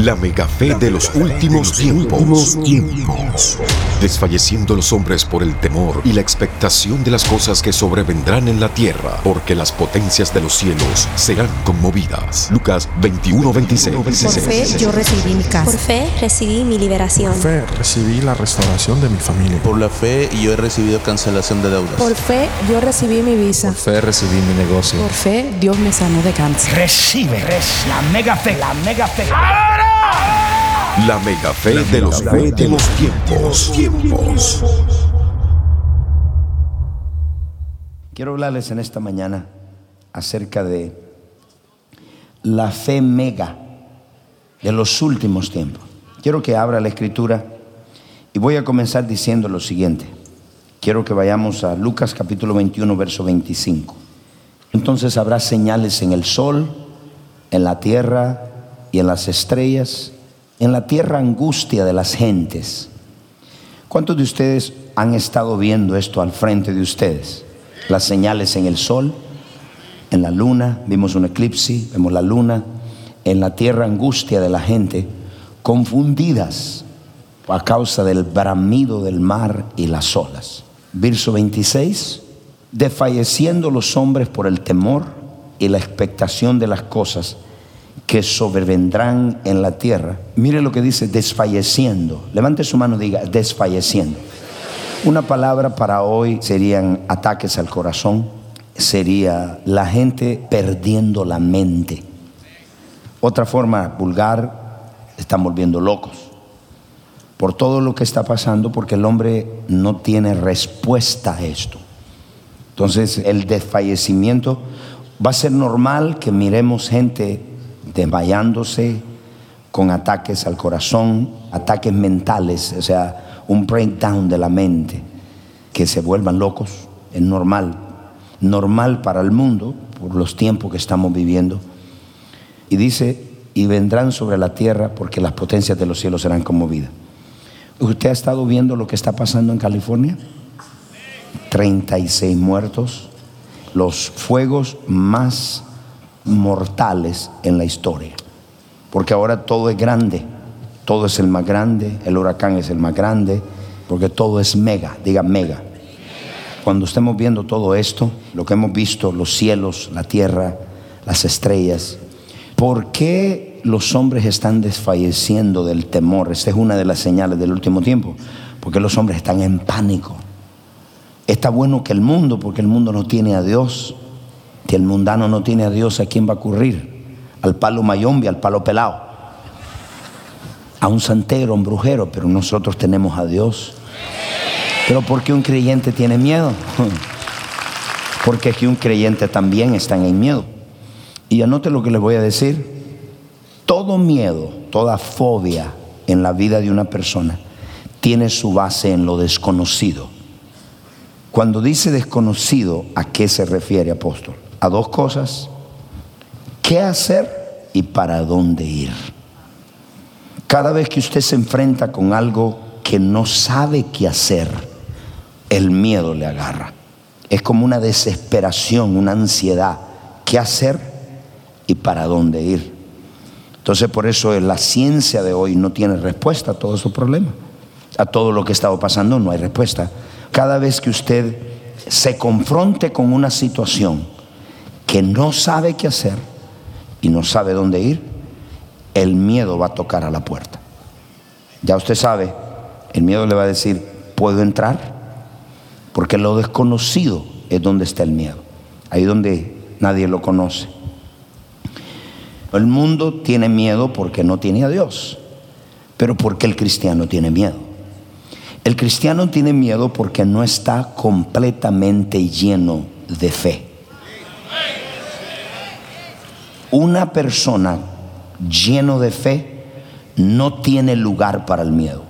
La mega fe de los últimos tiempos. Desfalleciendo los hombres por el temor y la expectación de las cosas que sobrevendrán en la tierra, porque las potencias de los cielos serán conmovidas. Lucas 21, 26. Por fe yo recibí mi casa. Por fe recibí mi liberación. Por fe recibí la restauración de mi familia. Por la fe yo he recibido cancelación de deudas. Por fe yo recibí mi visa. Por fe recibí mi negocio. Por fe Dios me sanó de cáncer. Recibe, recibe la mega fe, la mega fe. La mega fe de los últimos tiempos. tiempos. Quiero hablarles en esta mañana acerca de la fe mega de los últimos tiempos. Quiero que abra la escritura y voy a comenzar diciendo lo siguiente. Quiero que vayamos a Lucas capítulo 21, verso 25. Entonces habrá señales en el sol, en la tierra y en las estrellas, en la tierra angustia de las gentes. ¿Cuántos de ustedes han estado viendo esto al frente de ustedes? Las señales en el sol, en la luna, vimos un eclipse, vemos la luna, en la tierra angustia de la gente, confundidas a causa del bramido del mar y las olas. Verso 26, desfalleciendo los hombres por el temor y la expectación de las cosas que sobrevendrán en la tierra. Mire lo que dice, desfalleciendo. Levante su mano y diga, desfalleciendo. Una palabra para hoy serían ataques al corazón, sería la gente perdiendo la mente. Otra forma vulgar, están volviendo locos por todo lo que está pasando, porque el hombre no tiene respuesta a esto. Entonces el desfallecimiento va a ser normal que miremos gente desmayándose con ataques al corazón, ataques mentales, o sea, un breakdown de la mente, que se vuelvan locos, es normal, normal para el mundo por los tiempos que estamos viviendo. Y dice, y vendrán sobre la tierra porque las potencias de los cielos serán conmovidas. ¿Usted ha estado viendo lo que está pasando en California? 36 muertos, los fuegos más mortales en la historia. Porque ahora todo es grande, todo es el más grande, el huracán es el más grande, porque todo es mega, diga mega. Cuando estemos viendo todo esto, lo que hemos visto, los cielos, la tierra, las estrellas, ¿por qué los hombres están desfalleciendo del temor? Esta es una de las señales del último tiempo, porque los hombres están en pánico. Está bueno que el mundo, porque el mundo no tiene a Dios, que el mundano no tiene a Dios, ¿a quién va a ocurrir? Al palo mayombi, al palo pelado, a un santero, a un brujero, pero nosotros tenemos a Dios. Pero ¿por qué un creyente tiene miedo? Porque que un creyente también está en miedo. Y anote lo que les voy a decir. Todo miedo, toda fobia en la vida de una persona tiene su base en lo desconocido. Cuando dice desconocido, ¿a qué se refiere, apóstol? A dos cosas, qué hacer y para dónde ir. Cada vez que usted se enfrenta con algo que no sabe qué hacer, el miedo le agarra. Es como una desesperación, una ansiedad. ¿Qué hacer y para dónde ir? Entonces por eso la ciencia de hoy no tiene respuesta a todos esos problemas. A todo lo que está pasando no hay respuesta. Cada vez que usted se confronte con una situación, que no sabe qué hacer y no sabe dónde ir, el miedo va a tocar a la puerta. Ya usted sabe, el miedo le va a decir, ¿puedo entrar? Porque lo desconocido es donde está el miedo, ahí donde nadie lo conoce. El mundo tiene miedo porque no tiene a Dios, pero porque el cristiano tiene miedo. El cristiano tiene miedo porque no está completamente lleno de fe. Una persona lleno de fe no tiene lugar para el miedo.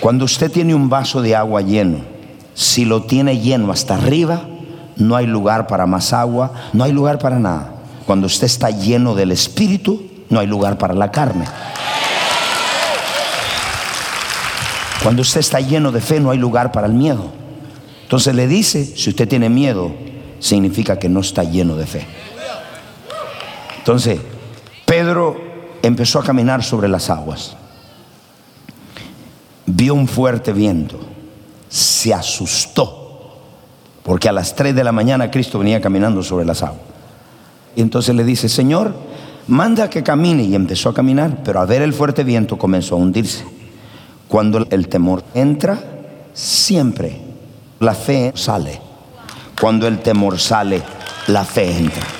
Cuando usted tiene un vaso de agua lleno, si lo tiene lleno hasta arriba, no hay lugar para más agua, no hay lugar para nada. Cuando usted está lleno del Espíritu, no hay lugar para la carne. Cuando usted está lleno de fe, no hay lugar para el miedo. Entonces le dice, si usted tiene miedo, significa que no está lleno de fe. Entonces, Pedro empezó a caminar sobre las aguas. Vio un fuerte viento. Se asustó. Porque a las 3 de la mañana Cristo venía caminando sobre las aguas. Y entonces le dice, Señor, manda que camine. Y empezó a caminar, pero al ver el fuerte viento comenzó a hundirse. Cuando el temor entra, siempre la fe sale. Cuando el temor sale, la fe entra.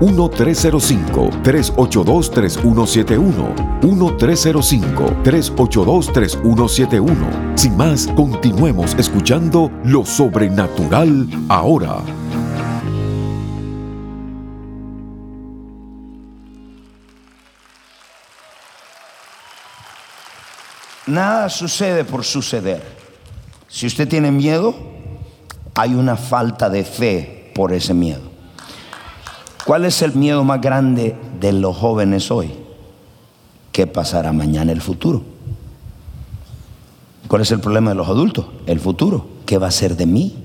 1-305-382-3171. 1-305-382-3171. Sin más, continuemos escuchando lo sobrenatural ahora. Nada sucede por suceder. Si usted tiene miedo, hay una falta de fe por ese miedo. ¿Cuál es el miedo más grande de los jóvenes hoy? ¿Qué pasará mañana el futuro? ¿Cuál es el problema de los adultos? El futuro. ¿Qué va a ser de mí?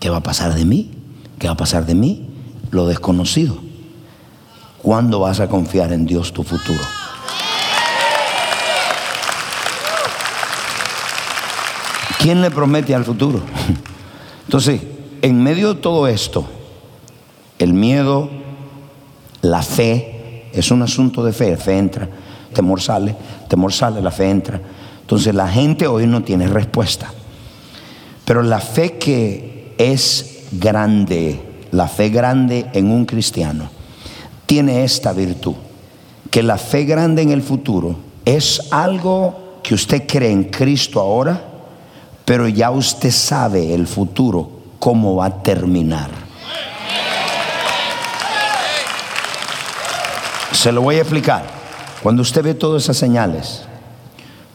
¿Qué va a pasar de mí? ¿Qué va a pasar de mí? Lo desconocido. ¿Cuándo vas a confiar en Dios tu futuro? ¿Quién le promete al futuro? Entonces, en medio de todo esto, el miedo, la fe, es un asunto de fe. Fe entra, temor sale, temor sale, la fe entra. Entonces la gente hoy no tiene respuesta. Pero la fe que es grande, la fe grande en un cristiano, tiene esta virtud, que la fe grande en el futuro es algo que usted cree en Cristo ahora, pero ya usted sabe el futuro, cómo va a terminar. Se lo voy a explicar. Cuando usted ve todas esas señales,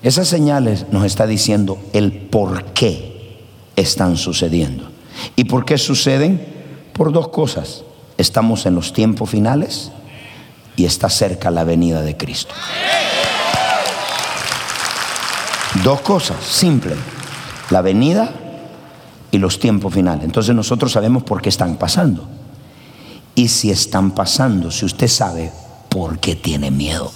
esas señales nos está diciendo el por qué están sucediendo. ¿Y por qué suceden? Por dos cosas. Estamos en los tiempos finales y está cerca la venida de Cristo. Dos cosas, simple. La venida y los tiempos finales. Entonces nosotros sabemos por qué están pasando. Y si están pasando, si usted sabe por qué tiene miedo.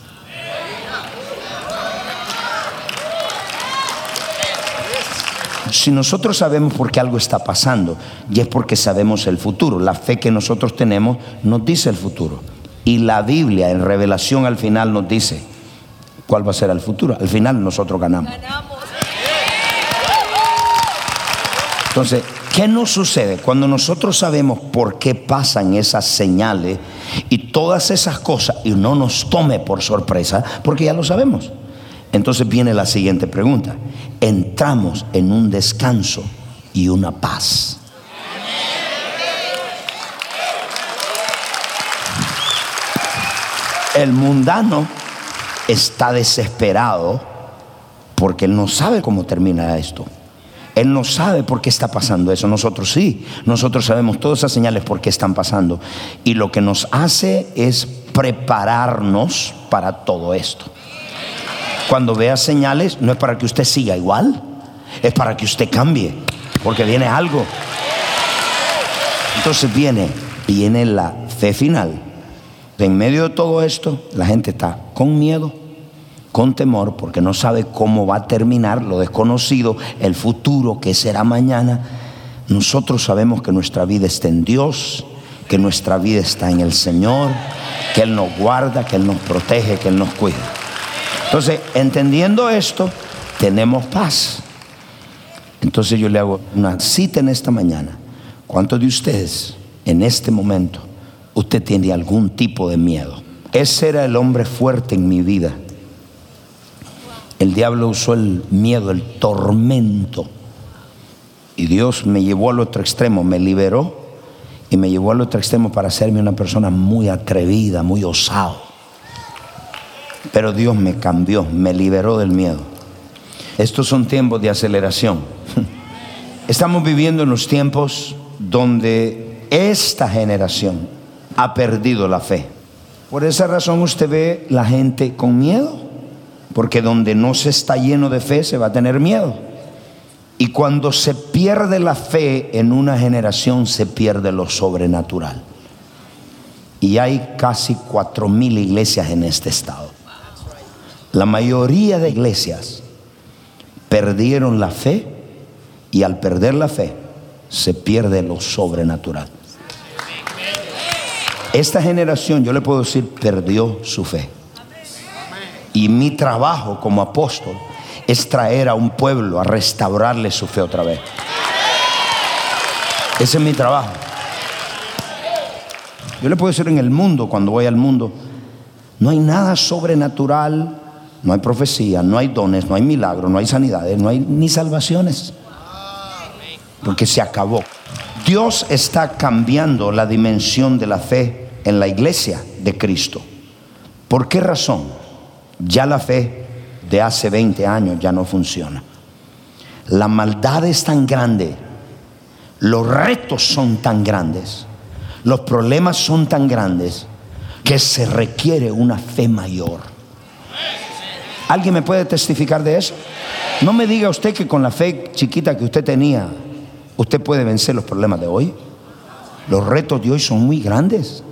Si nosotros sabemos por qué algo está pasando, y es porque sabemos el futuro, la fe que nosotros tenemos nos dice el futuro. Y la Biblia en revelación al final nos dice cuál va a ser el futuro. Al final nosotros ganamos. Entonces, ¿qué nos sucede cuando nosotros sabemos por qué pasan esas señales y todas esas cosas y no nos tome por sorpresa? Porque ya lo sabemos. Entonces viene la siguiente pregunta. Entramos en un descanso y una paz. El mundano está desesperado porque él no sabe cómo termina esto. Él no sabe por qué está pasando eso. Nosotros sí. Nosotros sabemos todas esas señales por qué están pasando. Y lo que nos hace es prepararnos para todo esto. Cuando vea señales, no es para que usted siga igual, es para que usted cambie, porque viene algo. Entonces viene, viene la fe final. En medio de todo esto, la gente está con miedo, con temor, porque no sabe cómo va a terminar lo desconocido, el futuro, que será mañana. Nosotros sabemos que nuestra vida está en Dios, que nuestra vida está en el Señor, que Él nos guarda, que Él nos protege, que Él nos cuida. Entonces, entendiendo esto, tenemos paz. Entonces yo le hago una cita en esta mañana. ¿Cuántos de ustedes en este momento usted tiene algún tipo de miedo? Ese era el hombre fuerte en mi vida. El diablo usó el miedo, el tormento. Y Dios me llevó al otro extremo, me liberó y me llevó al otro extremo para hacerme una persona muy atrevida, muy osado. Pero Dios me cambió, me liberó del miedo. Estos son tiempos de aceleración. Estamos viviendo en los tiempos donde esta generación ha perdido la fe. Por esa razón usted ve la gente con miedo, porque donde no se está lleno de fe se va a tener miedo. Y cuando se pierde la fe en una generación se pierde lo sobrenatural. Y hay casi cuatro mil iglesias en este estado. La mayoría de iglesias perdieron la fe y al perder la fe se pierde lo sobrenatural. Esta generación, yo le puedo decir, perdió su fe. Y mi trabajo como apóstol es traer a un pueblo a restaurarle su fe otra vez. Ese es mi trabajo. Yo le puedo decir en el mundo, cuando voy al mundo, no hay nada sobrenatural, no hay profecía, no hay dones, no hay milagros, no hay sanidades, no hay ni salvaciones. Porque se acabó. Dios está cambiando la dimensión de la fe en la iglesia de Cristo. ¿Por qué razón? Ya la fe de hace 20 años ya no funciona. La maldad es tan grande, los retos son tan grandes, los problemas son tan grandes que se requiere una fe mayor. ¿Alguien me puede testificar de eso? No me diga usted que con la fe chiquita que usted tenía, usted puede vencer los problemas de hoy. Los retos de hoy son muy grandes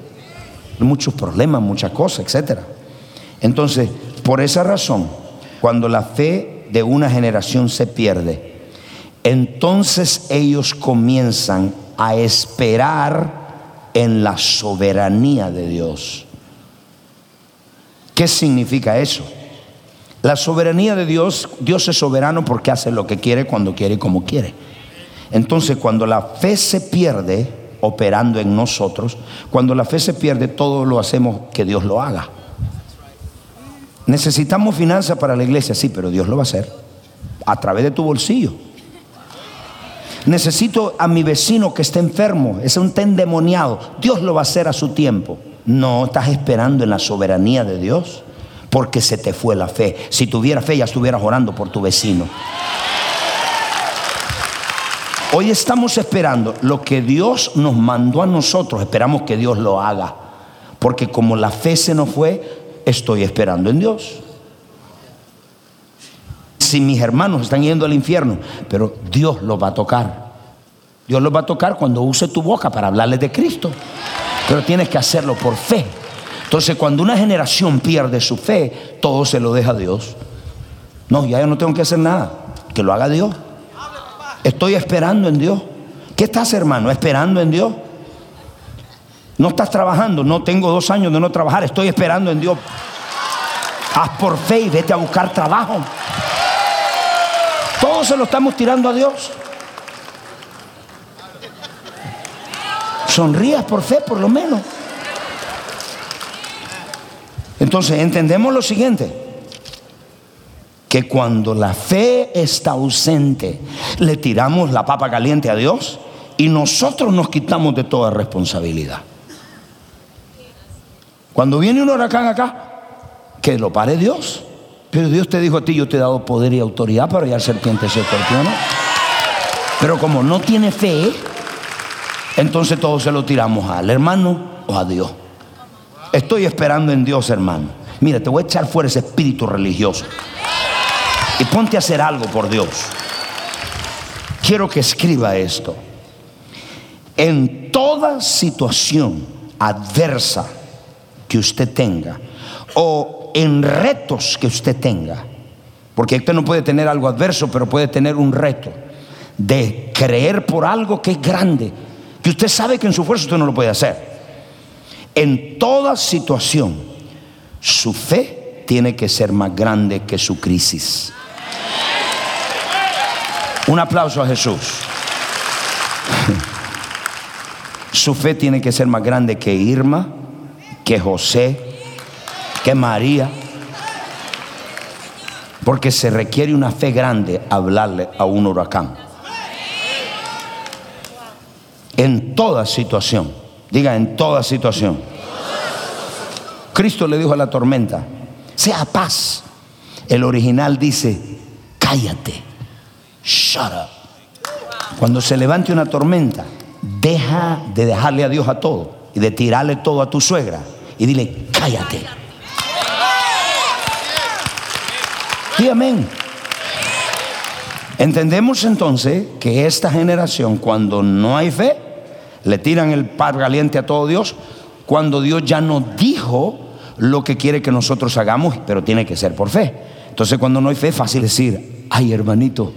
muchos problemas, muchas cosas, etc. Entonces, por esa razón, cuando la fe de una generación se pierde, entonces ellos comienzan a esperar en la soberanía de Dios. ¿Qué significa eso? La soberanía de Dios, Dios es soberano porque hace lo que quiere, cuando quiere y como quiere. Entonces, cuando la fe se pierde, operando en nosotros. Cuando la fe se pierde, todo lo hacemos que Dios lo haga. Necesitamos finanzas para la iglesia, sí, pero Dios lo va a hacer a través de tu bolsillo. Necesito a mi vecino que esté enfermo, es un endemoniado. Dios lo va a hacer a su tiempo. No estás esperando en la soberanía de Dios porque se te fue la fe. Si tuviera fe, ya estuvieras orando por tu vecino. Hoy estamos esperando lo que Dios nos mandó a nosotros, esperamos que Dios lo haga. Porque como la fe se nos fue, estoy esperando en Dios. Si mis hermanos están yendo al infierno, pero Dios los va a tocar. Dios los va a tocar cuando use tu boca para hablarles de Cristo. Pero tienes que hacerlo por fe. Entonces, cuando una generación pierde su fe, todo se lo deja a Dios. No, ya yo no tengo que hacer nada. Que lo haga Dios. Estoy esperando en Dios. ¿Qué estás, hermano? Esperando en Dios. No estás trabajando. No tengo dos años de no trabajar. Estoy esperando en Dios. Haz por fe y vete a buscar trabajo. Todos se lo estamos tirando a Dios. Sonrías por fe, por lo menos. Entonces, entendemos lo siguiente que cuando la fe está ausente, le tiramos la papa caliente a Dios y nosotros nos quitamos de toda responsabilidad. Cuando viene un huracán acá, que lo pare Dios. Pero Dios te dijo a ti, yo te he dado poder y autoridad para hallar serpientes y escorpiones. Pero como no tiene fe, entonces todos se lo tiramos al hermano o a Dios. Estoy esperando en Dios, hermano. Mira, te voy a echar fuera ese espíritu religioso y ponte a hacer algo por Dios. Quiero que escriba esto. En toda situación adversa que usted tenga o en retos que usted tenga, porque usted no puede tener algo adverso, pero puede tener un reto de creer por algo que es grande, que usted sabe que en su fuerza usted no lo puede hacer. En toda situación, su fe tiene que ser más grande que su crisis. Un aplauso a Jesús. Su fe tiene que ser más grande que Irma, que José, que María. Porque se requiere una fe grande hablarle a un huracán. En toda situación. Diga, en toda situación. Cristo le dijo a la tormenta, sea paz. El original dice, cállate. Shut up. Cuando se levante una tormenta, deja de dejarle a Dios a todo y de tirarle todo a tu suegra y dile, cállate. Y amén. Entendemos entonces que esta generación, cuando no hay fe, le tiran el par caliente a todo Dios, cuando Dios ya nos dijo lo que quiere que nosotros hagamos, pero tiene que ser por fe. Entonces cuando no hay fe es fácil decir, ay hermanito,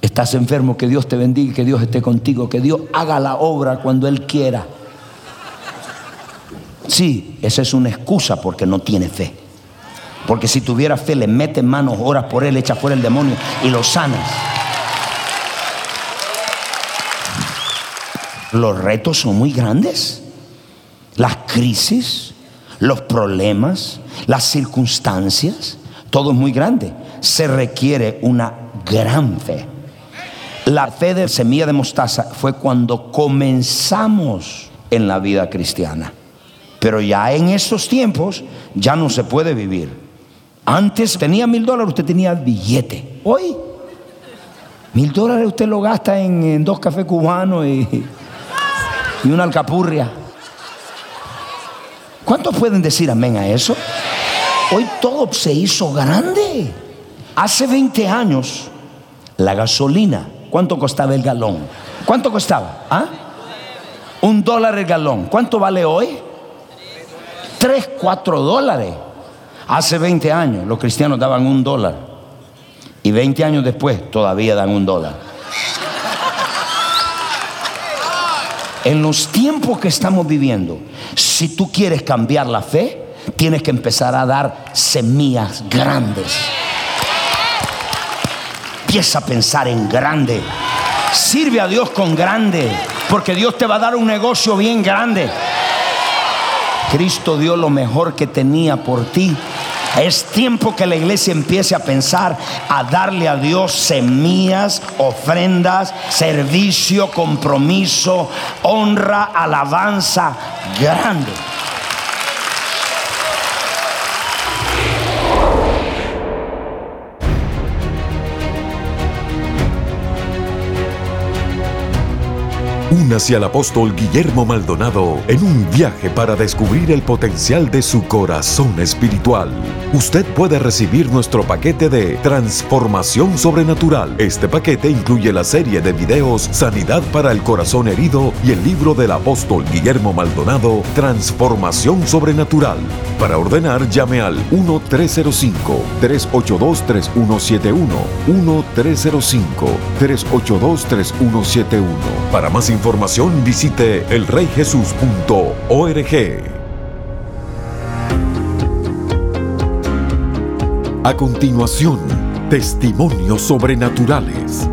estás enfermo, que Dios te bendiga, que Dios esté contigo, que Dios haga la obra cuando Él quiera. Sí, esa es una excusa porque no tiene fe. Porque si tuviera fe, le mete manos, oras por él, echa fuera el demonio y lo sanas. Los retos son muy grandes. Las crisis, los problemas, las circunstancias, todo es muy grande. Se requiere una gran fe. La fe de semilla de mostaza fue cuando comenzamos en la vida cristiana. Pero ya en estos tiempos ya no se puede vivir. Antes tenía mil dólares, usted tenía billete. Hoy, mil dólares usted lo gasta en, dos cafés cubanos y, y una alcapurria. ¿Cuántos pueden decir amén a eso? Hoy todo se hizo grande. Hace 20 años, la gasolina, ¿cuánto costaba el galón? ¿Cuánto costaba? ¿Ah? Un dólar el galón. ¿Cuánto vale hoy? Tres, cuatro dólares. Hace 20 años los cristianos daban un dólar y 20 años después todavía dan un dólar. En los tiempos que estamos viviendo, si tú quieres cambiar la fe, tienes que empezar a dar semillas grandes. Empieza a pensar en grande. Sirve a Dios con grande, porque Dios te va a dar un negocio bien grande. Cristo dio lo mejor que tenía por ti es tiempo que la iglesia empiece a pensar, a darle a Dios semillas, ofrendas, servicio, compromiso, honra, alabanza grande. Únase al apóstol Guillermo Maldonado en un viaje para descubrir el potencial de su corazón espiritual. Usted puede recibir nuestro paquete de Transformación Sobrenatural. Este paquete incluye la serie de videos Sanidad para el Corazón Herido y el libro del apóstol Guillermo Maldonado, Transformación Sobrenatural. Para ordenar, llame al 1-305-382-3171. 1-305-382-3171. Para más información, información visite elreyjesus.org. A continuación, testimonios sobrenaturales.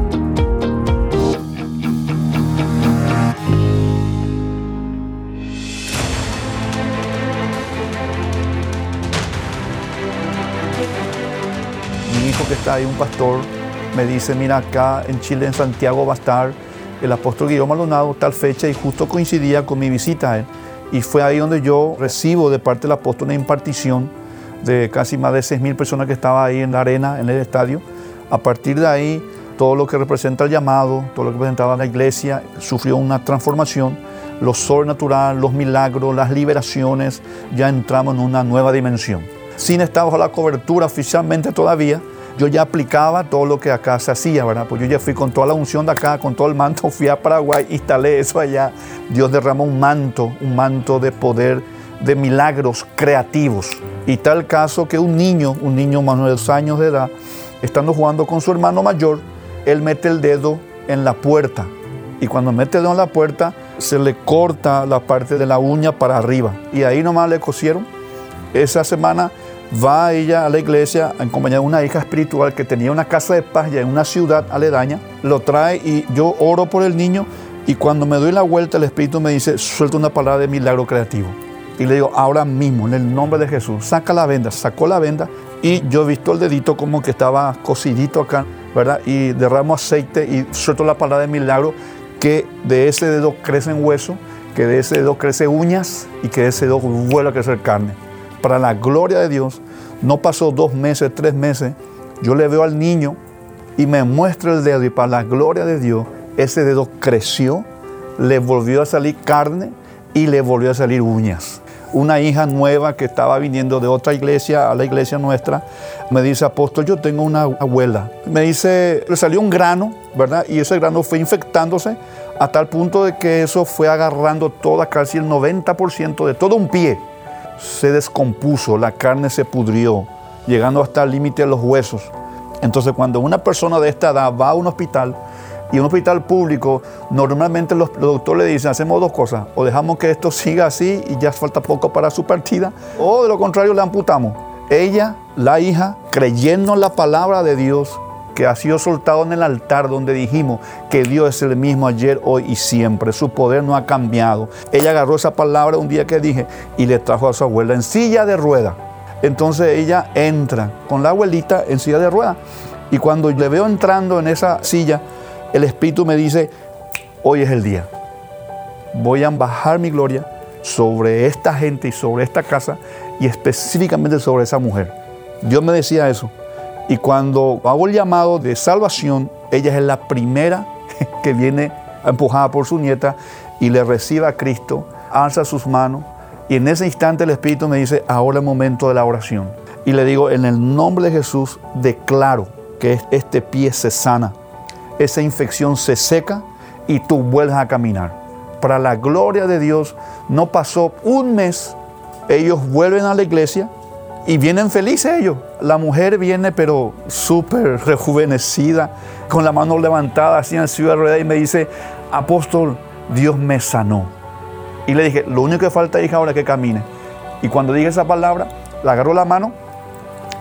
Mi hijo que está ahí, un pastor, me dice, mira acá en Chile, en Santiago va a estar el apóstol Guillermo Maldonado tal fecha y justo coincidía con mi visita a él. Y fue ahí donde yo recibo de parte del apóstol una impartición de casi más de 6.000 personas que estaban ahí en la arena, en el estadio. A partir de ahí, todo lo que representa el llamado, todo lo que representaba la iglesia, sufrió una transformación. Lo sobrenatural, los milagros, las liberaciones, ya entramos en una nueva dimensión. Sin estar bajo la cobertura oficialmente todavía, yo ya aplicaba todo lo que acá se hacía, ¿verdad? Pues yo ya fui con toda la unción de acá, con todo el manto, fui a Paraguay, instalé eso allá. Dios derramó un manto, un manto de poder, de milagros creativos. Y tal caso que un niño, un niño más de dos años de edad, estando jugando con su hermano mayor, él mete el dedo en la puerta. Y cuando mete el dedo en la puerta, se le corta la parte de la uña para arriba. Y ahí nomás le cosieron. Esa semana va ella a la iglesia acompañada de una hija espiritual que tenía una casa de paz ya en una ciudad aledaña. lo trae y yo oro por el niño y cuando me doy la vuelta el Espíritu me dice, suelta una palabra de milagro creativo. Y le digo, ahora mismo, en el nombre de Jesús, saca la venda, sacó la venda y yo he visto el dedito como que estaba cosidito acá, ¿verdad? Y derramo aceite y suelto la palabra de milagro que de ese dedo crecen hueso, que de ese dedo crece uñas y que de ese dedo vuelve a crecer carne. Para la gloria de Dios, no pasó dos meses, tres meses, yo le veo al niño y me muestra el dedo y para la gloria de Dios, ese dedo creció, le volvió a salir carne y le volvió a salir uñas. Una hija nueva que estaba viniendo de otra iglesia a la iglesia nuestra, me dice, apóstol, yo tengo una abuela. Me dice, le salió un grano, ¿verdad? Y ese grano fue infectándose a tal punto de que eso fue agarrando toda, casi el 90% de todo un pie. Se descompuso, la carne se pudrió, llegando hasta el límite de los huesos. Entonces cuando una persona de esta edad va a un hospital, y un hospital público, normalmente los, doctores le dicen, hacemos dos cosas, o dejamos que esto siga así y ya falta poco para su partida, o de lo contrario le amputamos. Ella, la hija, creyendo en la palabra de Dios, que ha sido soltado en el altar donde dijimos que Dios es el mismo ayer, hoy y siempre. Su poder no ha cambiado. Ella agarró esa palabra un día que dije y le trajo a su abuela en silla de rueda. Entonces ella entra con la abuelita en silla de rueda. Y cuando le veo entrando en esa silla, el Espíritu me dice, hoy es el día. Voy a bajar mi gloria sobre esta gente y sobre esta casa y específicamente sobre esa mujer. Dios me decía eso. Y cuando hago el llamado de salvación, ella es la primera que viene empujada por su nieta y le recibe a Cristo, alza sus manos y en ese instante el Espíritu me dice, ahora es el momento de la oración. Y le digo, en el nombre de Jesús declaro que este pie se sana esa infección se seca y tú vuelves a caminar. Para la gloria de Dios, no pasó un mes, ellos vuelven a la iglesia y vienen felices ellos. La mujer viene pero súper rejuvenecida, con la mano levantada así en ciudad rueda y me dice, apóstol, Dios me sanó. Y le dije, lo único que falta, hija, ahora es que camine. Y cuando dije esa palabra, la agarró la mano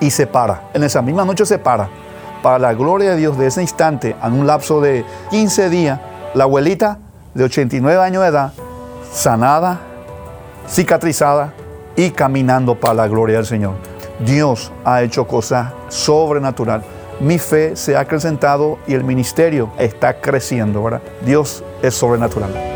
y se para. En esa misma noche se para para la gloria de Dios de ese instante, en un lapso de 15 días, la abuelita de 89 años de edad, sanada, cicatrizada y caminando para la gloria del Señor. Dios ha hecho cosas sobrenatural. Mi fe se ha acrecentado y el ministerio está creciendo. Dios es sobrenatural.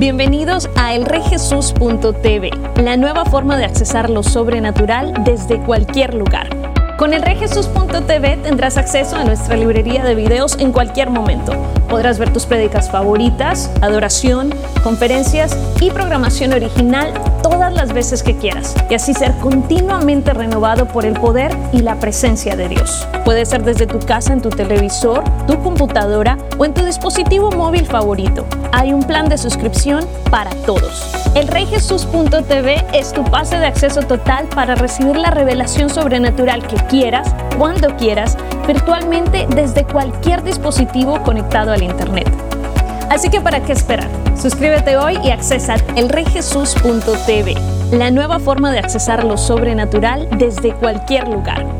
Bienvenidos a elreyjesus.tv, la nueva forma de accesar lo sobrenatural desde cualquier lugar. Con elreyjesus.tv tendrás acceso a nuestra librería de videos en cualquier momento. Podrás ver tus prédicas favoritas, adoración, conferencias y programación original todas las veces que quieras y así ser continuamente renovado por el poder y la presencia de Dios. Puede ser desde tu casa, en tu televisor, tu computadora o en tu dispositivo móvil favorito. Hay un plan de suscripción para todos. El reyjesus.tv es tu pase de acceso total para recibir la revelación sobrenatural que quieras, cuando quieras, virtualmente desde cualquier dispositivo conectado al Internet. Así que ¿para qué esperar? Suscríbete hoy y accesa elreyjesus.tv, la nueva forma de accesar lo sobrenatural desde cualquier lugar.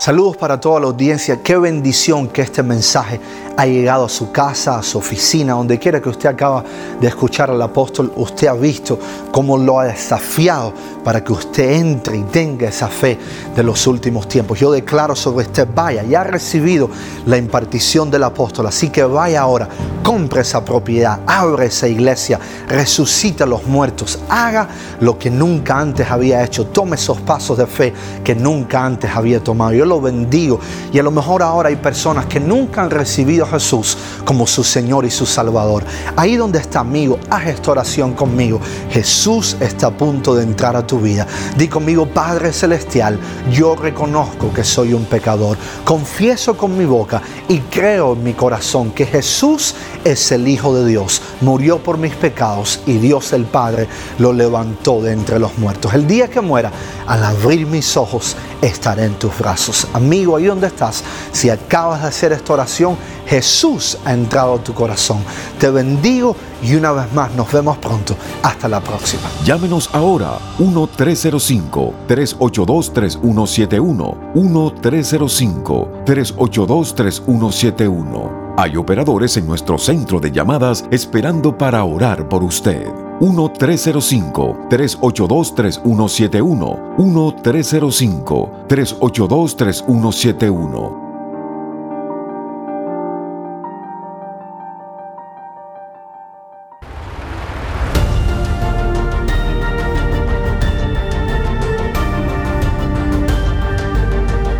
Saludos para toda la audiencia. Qué bendición que este mensaje ha llegado a su casa, a su oficina, donde quiera que usted acaba de escuchar al apóstol. Usted ha visto cómo lo ha desafiado para que usted entre y tenga esa fe de los últimos tiempos. Yo declaro sobre usted, vaya, ya ha recibido la impartición del apóstol. Así que vaya ahora, compre esa propiedad, abre esa iglesia, resucita a los muertos, haga lo que nunca antes había hecho. Tome esos pasos de fe que nunca antes había tomado. Lo bendigo. Y a lo mejor ahora hay personas que nunca han recibido a Jesús como su Señor y su Salvador. Ahí donde está amigo, haz esta oración conmigo. Jesús está a punto de entrar a tu vida. Di conmigo, Padre Celestial, yo reconozco que soy un pecador. Confieso con mi boca y creo en mi corazón que Jesús es el Hijo de Dios. Murió por mis pecados y Dios el Padre lo levantó de entre los muertos. El día que muera, al abrir mis ojos, estaré en tus brazos. Amigo, ahí donde estás, si acabas de hacer esta oración, Jesús ha entrado a tu corazón. Te bendigo y una vez más nos vemos pronto. Hasta la próxima. Llámenos ahora 1-305-382-3171. 1-305-382-3171. Hay operadores en nuestro centro de llamadas esperando para orar por usted. 1-305-382-3171. 1-305-382-3171.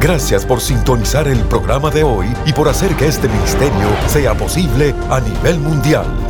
Gracias por sintonizar el programa de hoy y por hacer que este ministerio sea posible a nivel mundial.